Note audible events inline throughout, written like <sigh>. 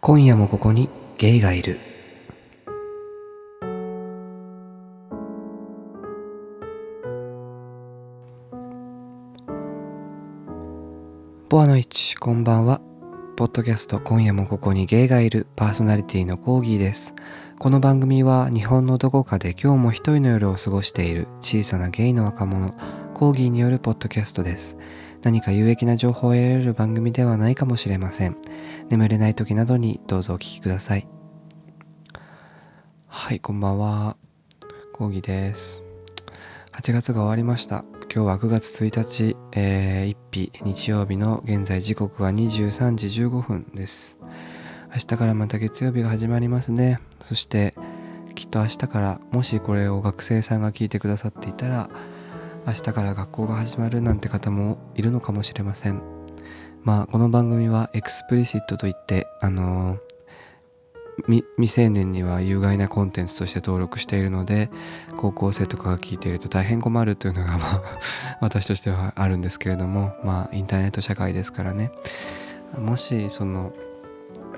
今夜もここにゲイがいる。ボアの位置こんばんは。ポッドキャスト今夜もここにゲイがいる。パーソナリティのコーギーです。この番組は日本のどこかで今日も一人の夜を過ごしている小さなゲイの若者コーギーによるポッドキャストです。何か有益な情報を得られる番組ではないかもしれません。眠れない時などにどうぞお聞きください。はいこんばんは。コーギーです。8月が終わりました。今日は9月1日、えー、1日日曜日の現在時刻は23時15分です。明日からまた月曜日が始まりますね。そしてきっと明日からもしこれを学生さんが聞いてくださっていたら明日から学校が始まるなんて方もいるのかもしれません。まあこの番組は explicit といってあのー、未成年には有害なコンテンツとして登録しているので高校生とかが聞いていると大変困るというのがまあ <laughs> 私としてはあるんですけれどもまあインターネット社会ですからね。もしその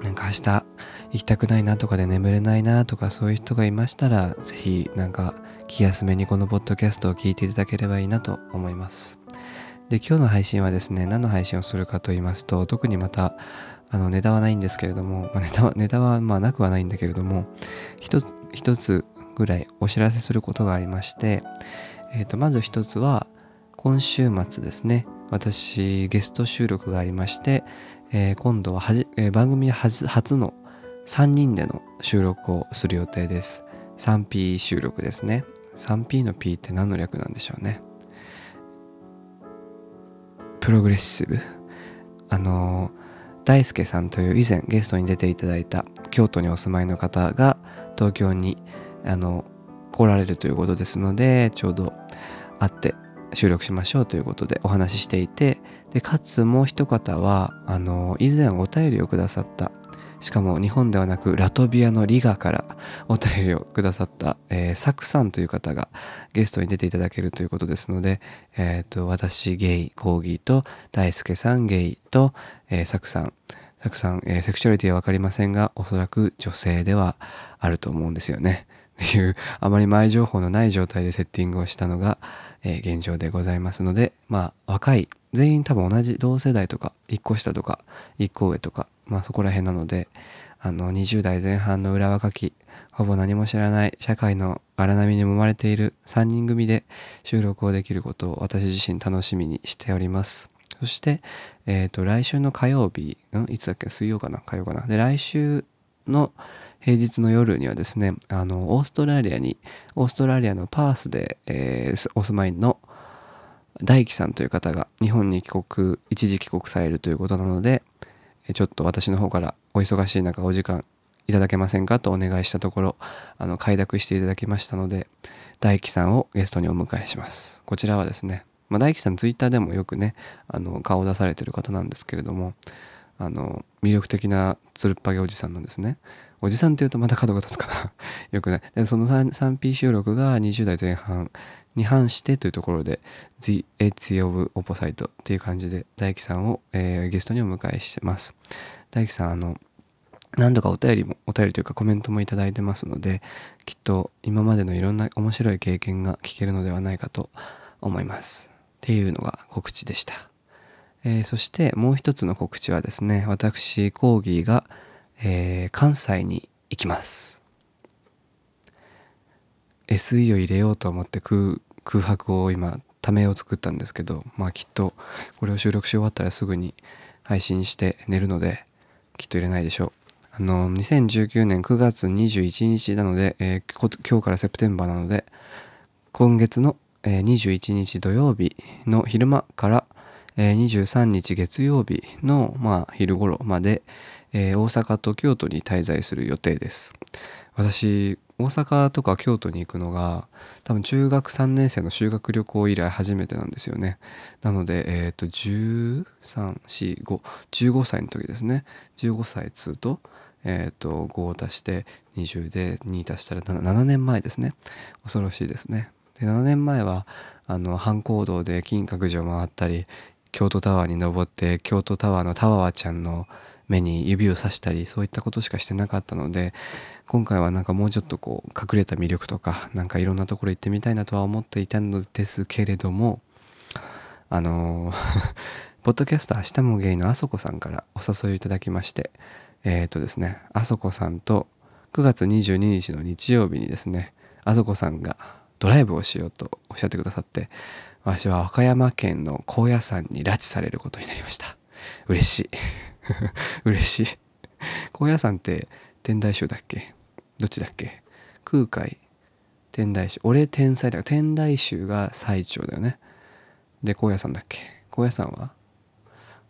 なんか明日行きたくないなとかで眠れないなとかそういう人がいましたら是非なんか気休めにこのポッドキャストを聞いていただければいいなと思います。で今日の配信はですね何の配信をするかと言いますと特にまたあのネタはないんですけれども、まあ、ネタはネタはまあなくはないんだけれども一つ一つぐらいお知らせすることがありまして、えー、とまず一つは今週末ですね私ゲスト収録がありまして、えー、今度ははじ、えー、番組初初の3人での収録をする予定です。3P 収録ですね。3P の P って何の略なんでしょうね。プログレッシブ。あの大輔さんという以前ゲストに出ていただいた京都にお住まいの方が東京にあの来られるということですのでちょうど会って収録しましょうということでお話ししていてでかつもう一方はあの以前お便りをくださったしかも日本ではなくラトビアのリガからお便りをくださった、えー、サクさんという方がゲストに出ていただけるということですので、えーと、私ゲイコーギーと大輔さんゲイと、えー、サクさんサクさん、えー、セクシュアリティは分かりませんがおそらく女性ではあると思うんですよね。っていうあまり前情報のない状態でセッティングをしたのが、えー、現状でございますのでまあ若い全員多分同じ同世代とか1個下とか1個上とかまあそこら辺なのであの20代前半の裏若きほぼ何も知らない社会の荒波に揉まれている3人組で収録をできることを私自身楽しみにしております。そして、えっ、ー、と来週の火曜日んいつだっけ水曜かな火曜かな。で来週の平日の夜にはですねあのオーストラリアにオーストラリアのパースで、えー、お住まいの大樹さんという方が日本に帰国一時帰国されるということなのでちょっと私の方からお忙しい中お時間いただけませんかとお願いしたところあの快諾していただきましたので大樹さんをゲストにお迎えします。こちらはですね、まあ、大樹さんツイッターでもよくねあの顔を出されてる方なんですけれどもあの魅力的なつるっぱげおじさんなんですねおじさんっていうとまた角が立つかな。<laughs> よくない。でその 3P 収録が20代前半に反してというところで The Edge of Opposite っていう感じで大樹さんを、えー、ゲストにお迎えしてます。大樹さんあの何度かお便りもお便りというかコメントもいただいてますのできっと今までのいろんな面白い経験が聞けるのではないかと思います。っていうのが告知でした、えー、そしてもう一つの告知はですね私コーギーが、えー、関西に行きます。SE を入れようと思って空空白を今ためを作ったんですけどまあきっとこれを収録し終わったらすぐに配信して寝るのできっと入れないでしょう。あの2019年9月21日なので、えー、今日からセプテンバーなので今月の、えー、21日土曜日の昼間から、えー、23日月曜日の、まあ、昼頃まで、えー、大阪と京都に滞在する予定です。私大阪とか京都に行くのが多分中学3年生の修学旅行以来初めてなんですよね。なのでえっ、ー、と134515歳の時ですね。15歳2とえっ、ー、と5を足して20で2足したら 7, 7年前ですね。恐ろしいですね。で7年前はあの半行動で金閣寺を回ったり京都タワーに登って京都タワーのタワーちゃんの目に指をさしたりそういったことしかしてなかったので今回はなんかもうちょっとこう隠れた魅力とかなんかいろんなところ行ってみたいなとは思っていたのですけれどもあの <laughs> ポッドキャスト明日もゲイのあそこさんからお誘いいただきましてえっ、ー、とですねあそこさんと9月22日の日曜日にですねあそこさんがドライブをしようとおっしゃってくださって私は和歌山県の高野山に拉致されることになりました。嬉しい。<laughs> 嬉しい。高野山って天台宗だっけ？どっちだっけ？空海天台宗。俺天才だから天台宗が最長だよね。で高野山だっけ？高野山は？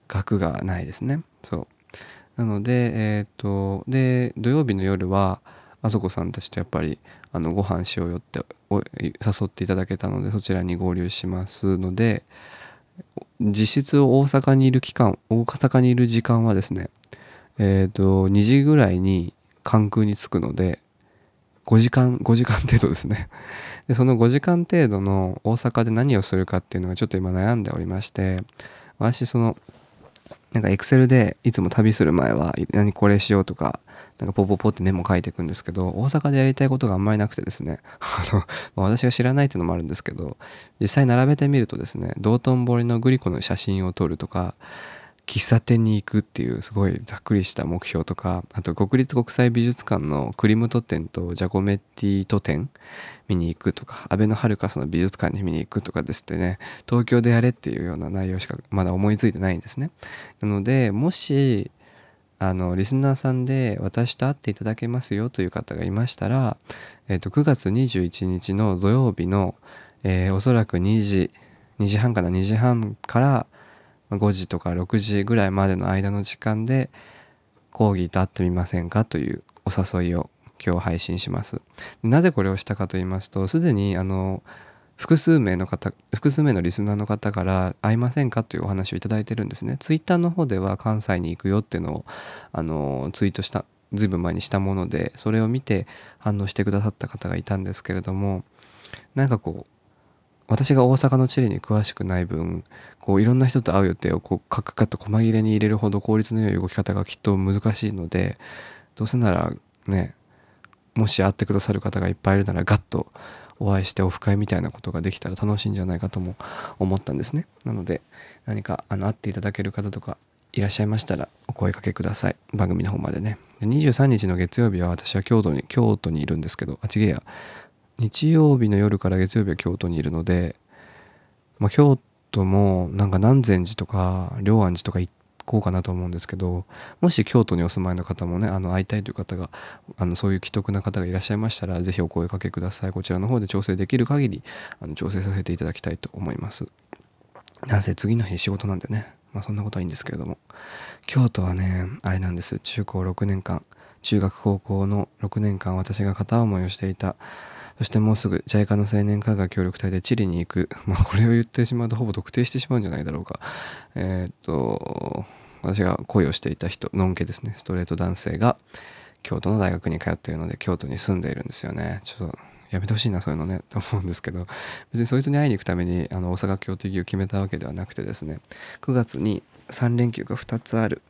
学がないですね。そう。なのでえっ、ー、とで土曜日の夜はあそこさんたちとやっぱりあのご飯しようよって誘っていただけたのでそちらに合流しますので実質大阪にいる期間大阪にいる時間はですねえっ、ー、と2時ぐらいに関空に着くので5時間5時間程度ですね。<laughs> でその5時間程度の大阪で何をするかっていうのがちょっと今悩んでおりまして私そのなんかエクセルでいつも旅する前は何これしようとかなんかポポポってメモ書いていくんですけど大阪でやりたいことがあんまりなくてですね。<laughs> あの、私が知らないっていうのもあるんですけど実際並べてみるとですね道頓堀のグリコの写真を撮るとか喫茶店に行くっていうすごいざっくりした目標とかあと国立国際美術館のクリムト展とジャコメッティト展見に行くとかアベノハルカスの美術館に見に行くとかですってね東京でやれっていうような内容しかまだ思いついてないんですね。なのでもしあのリスナーさんで私と会っていただけますよという方がいましたら、えー、と9月21日の土曜日の、えー、おそらく2時2時半かな2時半から5時とか6時ぐらいまでの間の時間で講義と会ってみませんかというお誘いを今日配信します。なぜこれをしたかと言いますとすでにあの複数名の方複数名のリスナーの方から会いませんかというお話をいただいてるんですね。ツイッターの方では関西に行くよっていうのをあのツイートしたずいぶん前にしたものでそれを見て反応してくださった方がいたんですけれどもなんかこう私が大阪の地理に詳しくない分こういろんな人と会う予定をこうカクカッと細切れに入れるほど効率の良い動き方がきっと難しいのでどうせならねもし会ってくださる方がいっぱいいるならガッとお会いしてオフ会みたいなことができたら楽しいんじゃないかとも思ったんですね。なので何かあの会っていただける方とかいらっしゃいましたらお声かけください。番組の方までね。23日の月曜日は私は京都に京都にいるんですけどあちげえや。日曜日の夜から月曜日は京都にいるので、まあ、京都もなんか南禅寺とか龍安寺とか行こうかなと思うんですけどもし京都にお住まいの方もねあの会いたいという方があのそういう既得な方がいらっしゃいましたら是非お声かけください。こちらの方で調整できる限りあの調整させていただきたいと思います。なんせ次の日仕事なんでね。まあそんなことはいいんですけれども。京都はねあれなんです。中高6年間。中学高校の6年間私が片思いをしていたそしてもうすぐ JICA の青年科学協力隊でチリに行く。<laughs> まあこれを言ってしまうとほぼ特定してしまうんじゃないだろうか。えー、っと、私が恋をしていた人、のんけですね、ストレート男性が京都の大学に通っているので京都に住んでいるんですよね。ちょっとやめてほしいなそういうのねと思うんですけど別にそいつに会いに行くためにあの大阪協定議を決めたわけではなくてですね9月に3連休が2つある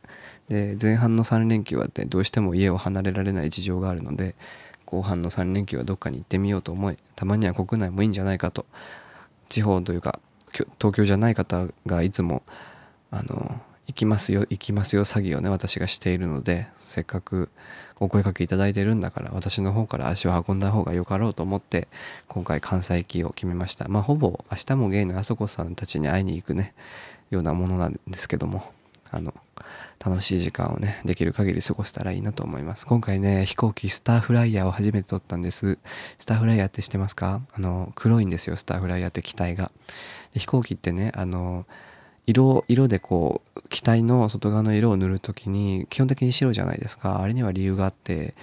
で前半の3連休は、ね、どうしても家を離れられない事情があるので後半の3連休はどっかに行ってみようと思いたまには国内もいいんじゃないかと。地方というか東京じゃない方がいつもあの行きますよ行きますよ詐欺をね私がしているのでせっかくお声かけいただいてるんだから私の方から足を運んだ方がよかろうと思って今回関西行きを決めました。まあほぼ明日もゲイのあそこさんたちに会いに行くねようなものなんですけども。あの楽しい時間をねできる限り過ごせたらいいなと思います。今回ね飛行機スターフライヤーを初めて撮ったんです。スターフライヤーって知ってますか？あの黒いんですよスターフライヤーって機体が。で飛行機ってねあの色色でこう機体の外側の色を塗る時に基本的に白じゃないですか。あれには理由があって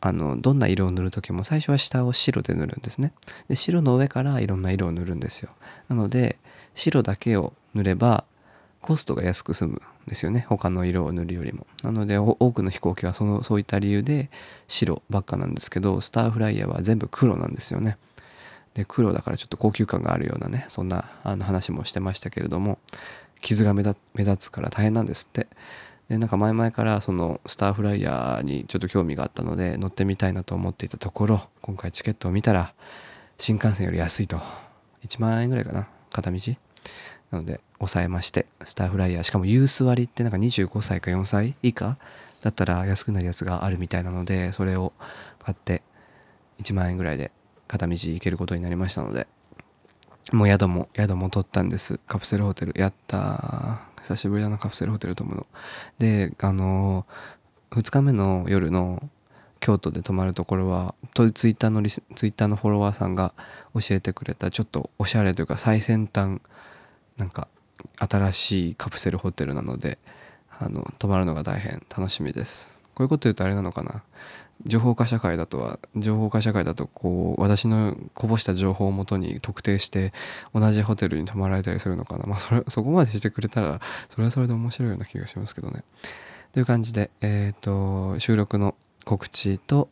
あのどんな色を塗る時も最初は下を白で塗るんですね。で白の上からいろんな色を塗るんですよ。なので白だけを塗ればコストが安く済むんですよね。他の色を塗るよりも。なので多くの飛行機はそのそういった理由で白ばっかなんですけどスターフライヤーは全部黒なんですよね。で黒だからちょっと高級感があるようなねそんなあの話もしてましたけれども傷が目立つから大変なんですって。でなんか前々からそのスターフライヤーにちょっと興味があったので乗ってみたいなと思っていたところ今回チケットを見たら新幹線より安いと。1万円ぐらいかな。片道。なので抑えましてスターフライヤー。しかもユース割ってなんか25歳か4歳以下だったら安くなるやつがあるみたいなのでそれを買って1万円ぐらいで片道行けることになりましたのでもう宿も宿も取ったんです。カプセルホテル。やった久しぶりだなカプセルホテル泊むの。であの2日目の夜の京都で泊まるところはツイッターのリスツイッターのフォロワーさんが教えてくれたちょっとおしゃれというか最先端なんか新しいカプセルホテルなのであの泊まるのが大変楽しみです。こういうこと言うとあれなのかな。情報化社会だとは情報化社会だとこう私のこぼした情報をもとに特定して同じホテルに泊まられたりするのかな。まあそれそこまでしてくれたらそれはそれで面白いような気がしますけどね。という感じでえっ、ー、と収録の告知と、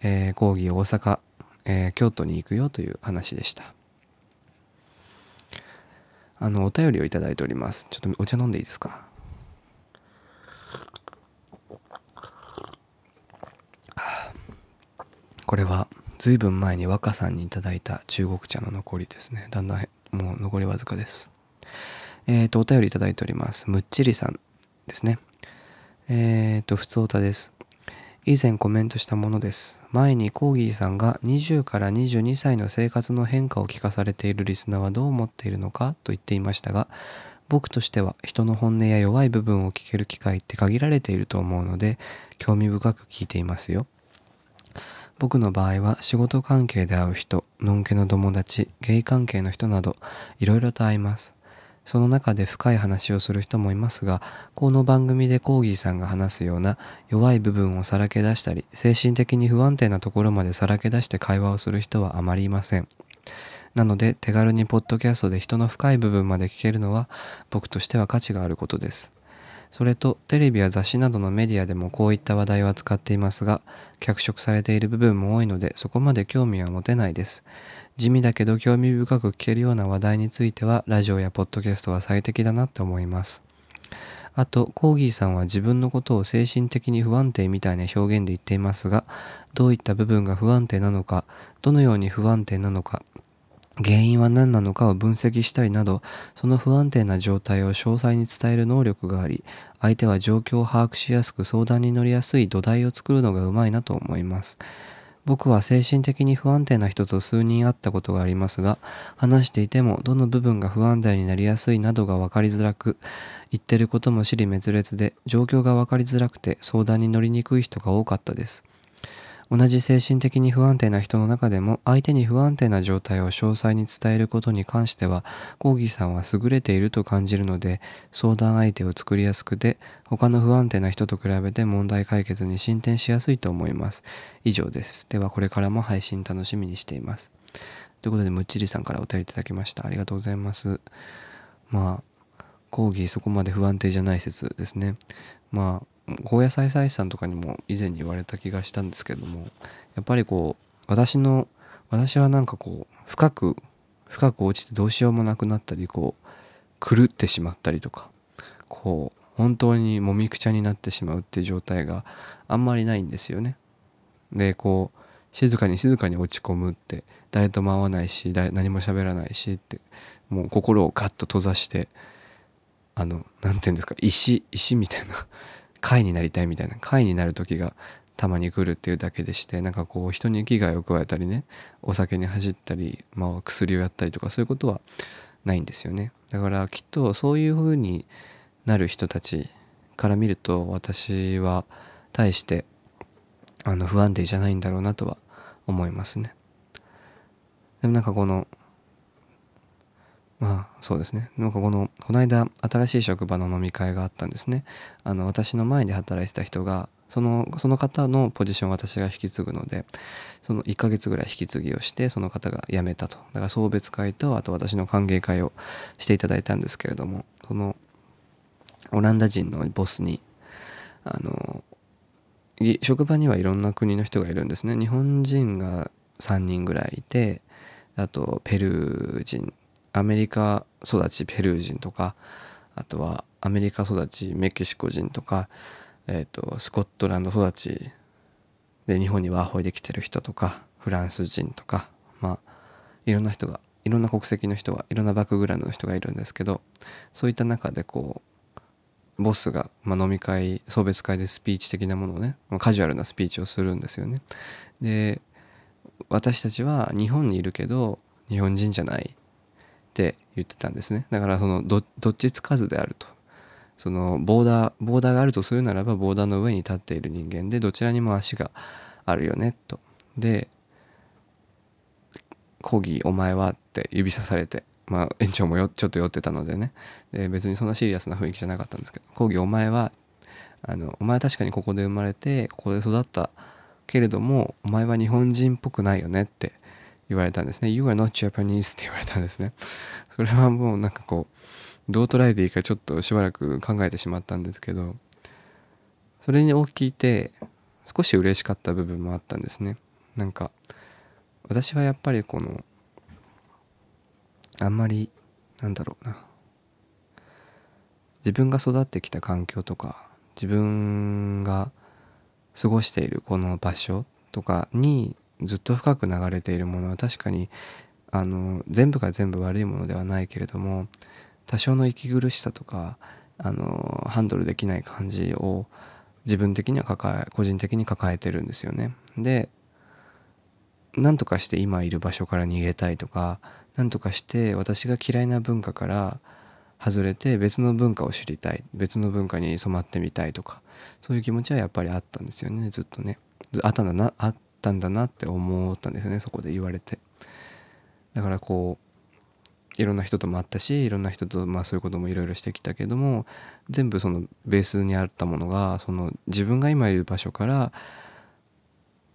えー、講義大阪、えー、京都に行くよという話でした。あのお便りをいただいております。ちょっとお茶飲んでいいですか？これはずいぶん前に若さんにいただいた中国茶の残りですね。だんだんもう残りわずかです。えっ、ー、とお便りいただいております。むっちりさんですね。えっ、ー、と普通歌です。以前コメントしたものです前にコーギーさんが20から22歳の生活の変化を聞かされているリスナーはどう思っているのかと言っていましたが僕としては人の本音や弱い部分を聞ける機会って限られていると思うので興味深く聞いていますよ僕の場合は仕事関係で会う人、のんけの友達、ゲイ関係の人などいろいろと会います。その中で深い話をする人もいますが、この番組でコーギーさんが話すような弱い部分をさらけ出したり、精神的に不安定なところまでさらけ出して会話をする人はあまりいません。なので手軽にポッドキャストで人の深い部分まで聞けるのは僕としては価値があることです。それとテレビや雑誌などのメディアでもこういった話題を扱っていますが脚色されている部分も多いのでそこまで興味は持てないです。地味だけど興味深く聞けるような話題についてはラジオやポッドキャストは最適だなって思います。あとコーギーさんは自分のことを精神的に不安定みたいな表現で言っていますがどういった部分が不安定なのかどのように不安定なのか原因は何なのかを分析したりなど、その不安定な状態を詳細に伝える能力があり、相手は状況を把握しやすく相談に乗りやすい土台を作るのがうまいなと思います。僕は精神的に不安定な人と数人会ったことがありますが、話していてもどの部分が不安定になりやすいなどが分かりづらく、言ってることも尻滅裂で、状況が分かりづらくて相談に乗りにくい人が多かったです。同じ精神的に不安定な人の中でも相手に不安定な状態を詳細に伝えることに関してはコーギーさんは優れていると感じるので相談相手を作りやすくて他の不安定な人と比べて問題解決に進展しやすいと思います。以上です。ではこれからも配信楽しみにしています。ということでむっちりさんからお便りいただきました。ありがとうございます。まあコーギーそこまで不安定じゃない説ですね。まあ高野菜菜師さんとかにも以前に言われた気がしたんですけどもやっぱりこう私の私はなんかこう深く深く落ちてどうしようもなくなったりこう狂ってしまったりとかこう本当にもみくちゃになってしまうっていう状態があんまりないんですよね。でこう静かに静かに落ち込むって誰とも会わないし何も喋らないしってもう心をガッと閉ざしてあの何て言うんですか石石みたいな貝になりたいみたいな貝になる時がたまに来るっていうだけでしてなんかこう人に危害を加えたりねお酒に走ったり、まあ、薬をやったりとかそういうことはないんですよね。だからきっとそういう風になる人たちから見ると私は対してあの不安定じゃないんだろうなとは思いますね。でもなんかこのまあそうですね。なんかこのこの間新しい職場の飲み会があったんですね。あの私の前で働いてた人がそのその方のポジションを私が引き継ぐのでその1ヶ月ぐらい引き継ぎをしてその方が辞めたと。だから送別会とあと私の歓迎会をしていただいたんですけれどもそのオランダ人のボスにあの職場にはいろんな国の人がいるんですね。日本人が3人ぐらいいてあとペルー人アメリカ育ちペルー人とかあとはアメリカ育ちメキシコ人とか、えーと、スコットランド育ちで日本にワーホイで来てる人とかフランス人とかまあいろんな人がいろんな国籍の人がいろんなバックグラウンドの人がいるんですけどそういった中でこうボスが、まあ、飲み会送別会でスピーチ的なものをねまカジュアルなスピーチをするんですよね。で私たちは日本にいるけど日本人じゃないって言ってたんですね。だからそのどっちつかずであると。そのボーダーボーダーがあるとするならばボーダーの上に立っている人間でどちらにも足があるよねと。でコギお前はって指さされてまあ園長もよちょっと酔ってたのでね。で別にそんなシリアスな雰囲気じゃなかったんですけどコギお前はあのお前は確かにここで生まれてここで育ったけれどもお前は日本人っぽくないよねって言われたんですね。You are not Japanese って言われたんですね。それはもうなんかこうどう捉えていいかちょっとしばらく考えてしまったんですけどそれにを聞いて少し嬉しかった部分もあったんですね。なんか私はやっぱりこのあんまりなんだろうな。自分が育ってきた環境とか自分が過ごしているこの場所とかにずっと深く流れているものは確かにあの全部が全部悪いものではないけれども多少の息苦しさとかあのハンドルできない感じを自分的には抱え個人的に抱えてるんですよね。で何とかして今いる場所から逃げたいとか何とかして私が嫌いな文化から外れて別の文化を知りたい別の文化に染まってみたいとかそういう気持ちはやっぱりあったんですよねずっとねあったんだなあったんだなって思ったんですよねそこで言われて。だからこういろんな人とも会ったしいろんな人とまあそういうこともいろいろしてきたけども全部そのベースにあったものがその自分が今いる場所から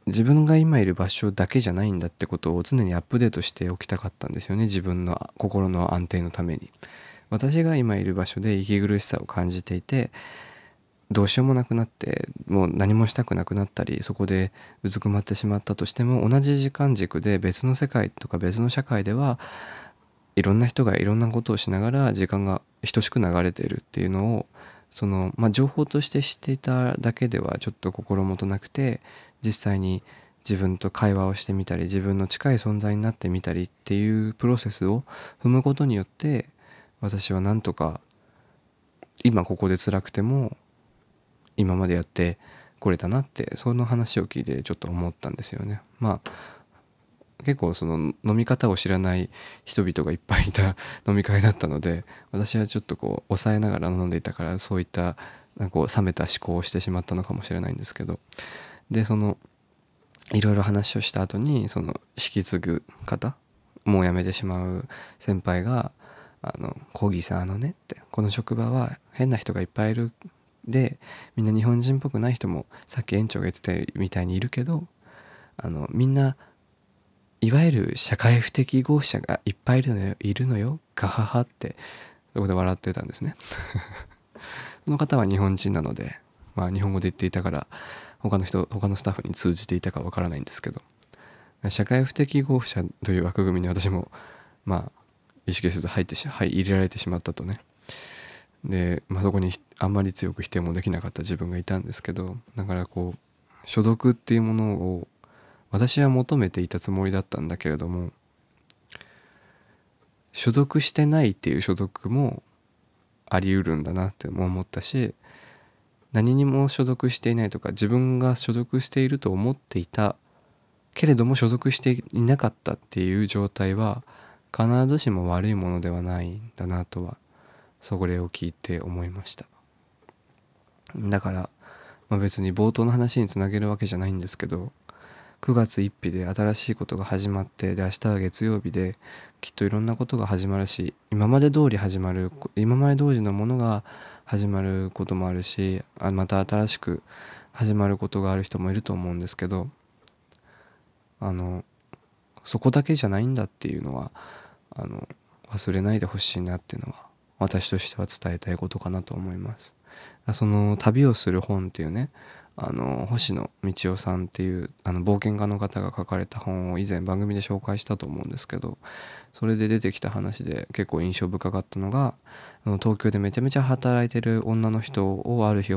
自分が今いる場所だけじゃないんだってことを常にアップデートしておきたかったんですよね自分の心の安定のために。私が今いる場所で息苦しさを感じていてどうしようもなくなってもう何もしたくなくなったりそこでうずくまってしまったとしても同じ時間軸で別の世界とか別の社会ではいろんな人がいろんなことをしながら時間が等しく流れているっていうのをその、まあ、情報として知っていただけではちょっと心もとなくて実際に自分と会話をしてみたり自分の近い存在になってみたりっていうプロセスを踏むことによって私はなんとか今ここで辛くても今までやってこれたなってその話を聞いてちょっと思ったんですよね。まあ結構その飲み方を知らない人々がいっぱいいた <laughs> 飲み会だったので私はちょっとこう抑えながら飲んでいたからそういったなんか冷めた思考をしてしまったのかもしれないんですけどでそのいろいろ話をした後にその引き継ぐ方もう辞めてしまう先輩が「あのコーギーさんあのね」って「この職場は変な人がいっぱいいるでみんな日本人っぽくない人もさっき園長が言ってたみたいにいるけどあのみんないわゆる社会不適合者がいっぱいいるのよいるのよガハハってそこで笑ってたんですね。<laughs> その方は日本人なのでまあ日本語で言っていたから他の人他のスタッフに通じていたかわからないんですけど社会不適合者という枠組みに私もまあ意識せず入ってし、はい、入れられてしまったとね。で、まあ、そこにあんまり強く否定もできなかった自分がいたんですけどだからこう所属っていうものを私は求めていたつもりだったんだけれども所属してないっていう所属もあり得るんだなっても思ったし何にも所属していないとか自分が所属していると思っていたけれども所属していなかったっていう状態は必ずしも悪いものではないんだなとはそれを聞いて思いました。だから、まあ、別に冒頭の話につなげるわけじゃないんですけど9月1日で新しいことが始まってで明日は月曜日できっといろんなことが始まるし今まで通り始まる今まで通りのものが始まることもあるしあまた新しく始まることがある人もいると思うんですけどあのそこだけじゃないんだっていうのはあの忘れないでほしいなっていうのは私としては伝えたいことかなと思います。その旅をする本っていうねあの星野道夫さんっていうあの冒険家の方が書かれた本を以前番組で紹介したと思うんですけどそれで出てきた話で結構印象深かったのが東京でめちゃめちゃ働いてる女の人をある日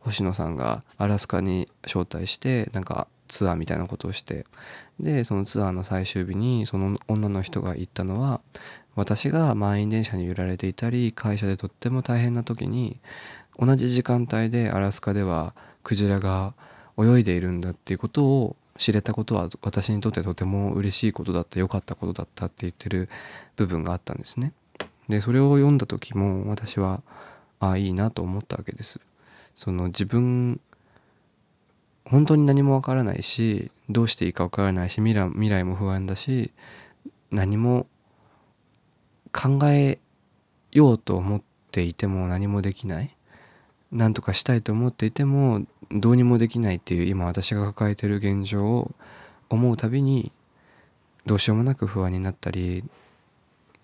星野さんがアラスカに招待してなんかツアーみたいなことをしてでそのツアーの最終日にその女の人が言ったのは私が満員電車に揺られていたり会社でとっても大変な時に同じ時間帯でアラスカではクジラが泳いでいるんだっていうことを知れたことは私にとってとても嬉しいことだった良かったことだったって言ってる部分があったんですね。でそれを読んだ時も私はああいいなと思ったわけです。その自分本当に何もわからないしどうしていいかわからないし未来未来も不安だし何も考えようと思っていても何もできない。何とかしたいと思っていてもどうにもできないっていう今私が抱えてる現状を思うたびにどうしようもなく不安になったり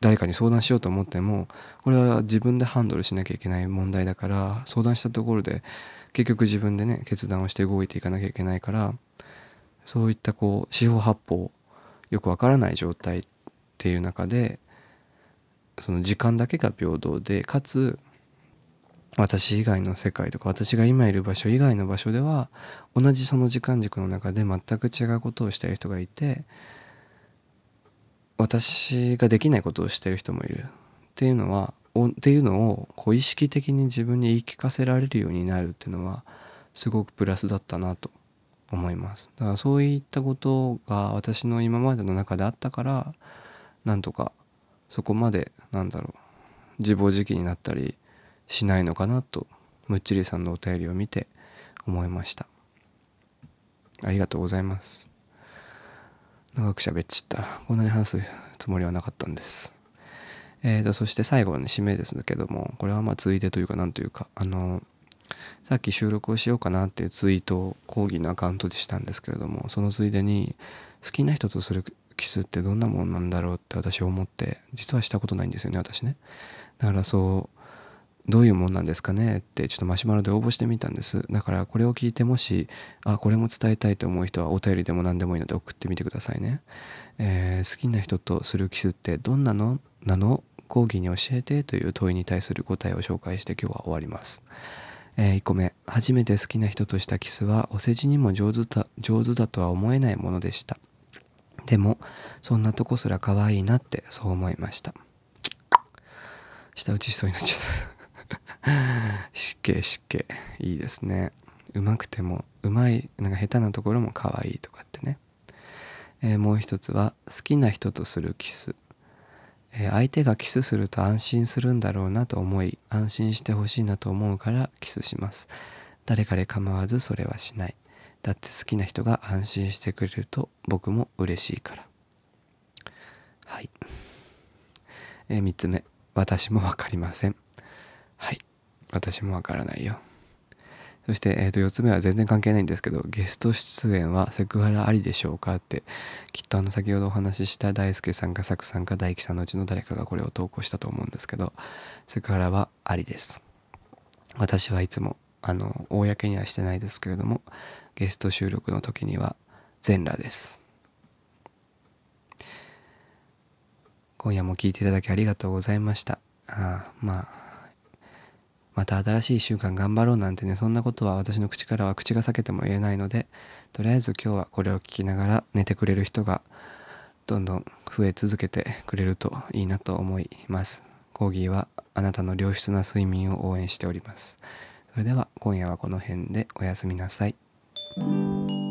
誰かに相談しようと思ってもこれは自分でハンドルしなきゃいけない問題だから相談したところで結局自分でね決断をして動いていかなきゃいけないからそういったこう四方八方よくわからない状態っていう中でその時間だけが平等でかつ私以外の世界とか私が今いる場所以外の場所では同じその時間軸の中で全く違うことをしている人がいて私ができないことをしている人もいる。っていうのはっていうのをこう意識的に自分に言い聞かせられるようになるっていうのはすごくプラスだったなと思います。だからそういったことが私の今までの中であったからなんとかそこまでなんだろう。自暴自棄になったりしないのかなとむっちりさんのお便りを見て思いました。ありがとうございます。長く喋っちった。こんなに話すつもりはなかったんです。えーとそして最後の、ね、締めですけどもこれはまあついでというかなんというかあのさっき収録をしようかなっていうツイートを講義のアカウントでしたんですけれどもそのついでに好きな人とするキスってどんなもんなんだろうって私思って実はしたことないんですよね私ね。だからそうどういうもんなんですかねってちょっとマシュマロで応募してみたんです。だからこれを聞いてもしあこれも伝えたいと思う人はお便りでも何でもいいので送ってみてくださいね、えー、好きな人とするキスってどんなの？なの講義に教えてという問いに対する答えを紹介して今日は終わります。えー、1個目。初めて好きな人としたキスはお世辞にも上手だ上手だとは思えないものでした。でもそんなとこすら可愛いなってそう思いました。舌打ちしそうになっちゃった。湿気湿気いいですね。うまくてもうまいなんか下手なところも可愛いとかってね、えー、もう一つは好きな人とするキス、えー、相手がキスすると安心するんだろうなと思い安心してほしいなと思うからキスします。誰彼構わずそれはしない。だって好きな人が安心してくれると僕も嬉しいから。はい、え、3つ目。私も分かりません。はい。私もわからないよ。そして、えー、と4つ目は全然関係ないんですけどゲスト出演はセクハラありでしょうかってきっとあの先ほどお話しした大輔さんかサクさんか大樹さんのうちの誰かがこれを投稿したと思うんですけどセクハラはありです。私はいつもあの公にはしてないですけれどもゲスト収録の時には全裸です。今夜も聞いていただきありがとうございました。あまあまた新しい1週間頑張ろうなんてねそんなことは私の口からは口が裂けても言えないのでとりあえず今日はこれを聞きながら寝てくれる人がどんどん増え続けてくれるといいなと思います。コーギーはあなたの良質な睡眠を応援しております。それでは今夜はこの辺でおやすみなさい。Música